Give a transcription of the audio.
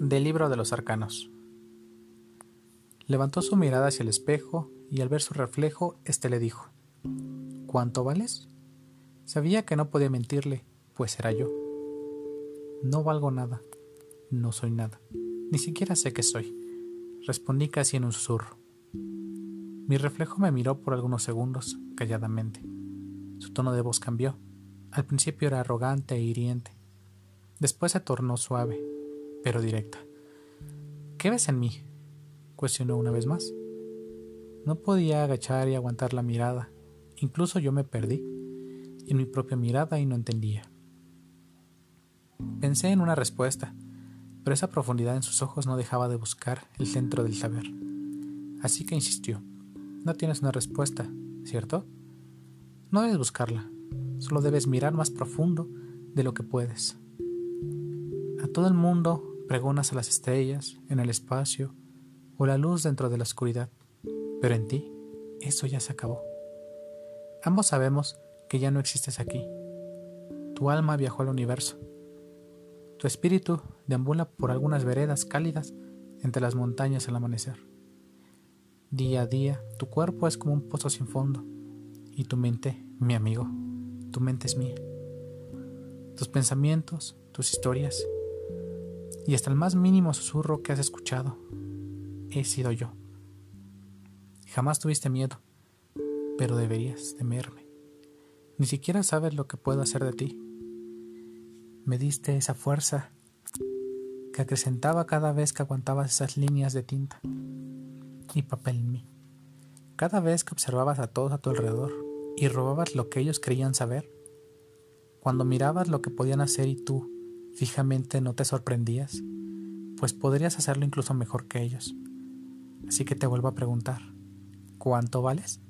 del libro de los arcanos. Levantó su mirada hacia el espejo y al ver su reflejo, éste le dijo: ¿Cuánto vales? Sabía que no podía mentirle, pues era yo. No valgo nada, no soy nada, ni siquiera sé qué soy, respondí casi en un susurro. Mi reflejo me miró por algunos segundos, calladamente. Su tono de voz cambió. Al principio era arrogante e hiriente. Después se tornó suave, pero directa. ¿Qué ves en mí? cuestionó una vez más. No podía agachar y aguantar la mirada. Incluso yo me perdí en mi propia mirada y no entendía. Pensé en una respuesta, pero esa profundidad en sus ojos no dejaba de buscar el centro del saber. Así que insistió. No tienes una respuesta, ¿cierto? No debes buscarla, solo debes mirar más profundo de lo que puedes. A todo el mundo pregonas a las estrellas, en el espacio o la luz dentro de la oscuridad, pero en ti eso ya se acabó. Ambos sabemos que ya no existes aquí. Tu alma viajó al universo. Tu espíritu deambula por algunas veredas cálidas entre las montañas al amanecer. Día a día, tu cuerpo es como un pozo sin fondo, y tu mente, mi amigo, tu mente es mía. Tus pensamientos, tus historias, y hasta el más mínimo susurro que has escuchado, he sido yo. Jamás tuviste miedo, pero deberías temerme. Ni siquiera sabes lo que puedo hacer de ti. Me diste esa fuerza que acrecentaba cada vez que aguantabas esas líneas de tinta y papel en mí. Cada vez que observabas a todos a tu alrededor y robabas lo que ellos creían saber, cuando mirabas lo que podían hacer y tú fijamente no te sorprendías, pues podrías hacerlo incluso mejor que ellos. Así que te vuelvo a preguntar, ¿cuánto vales?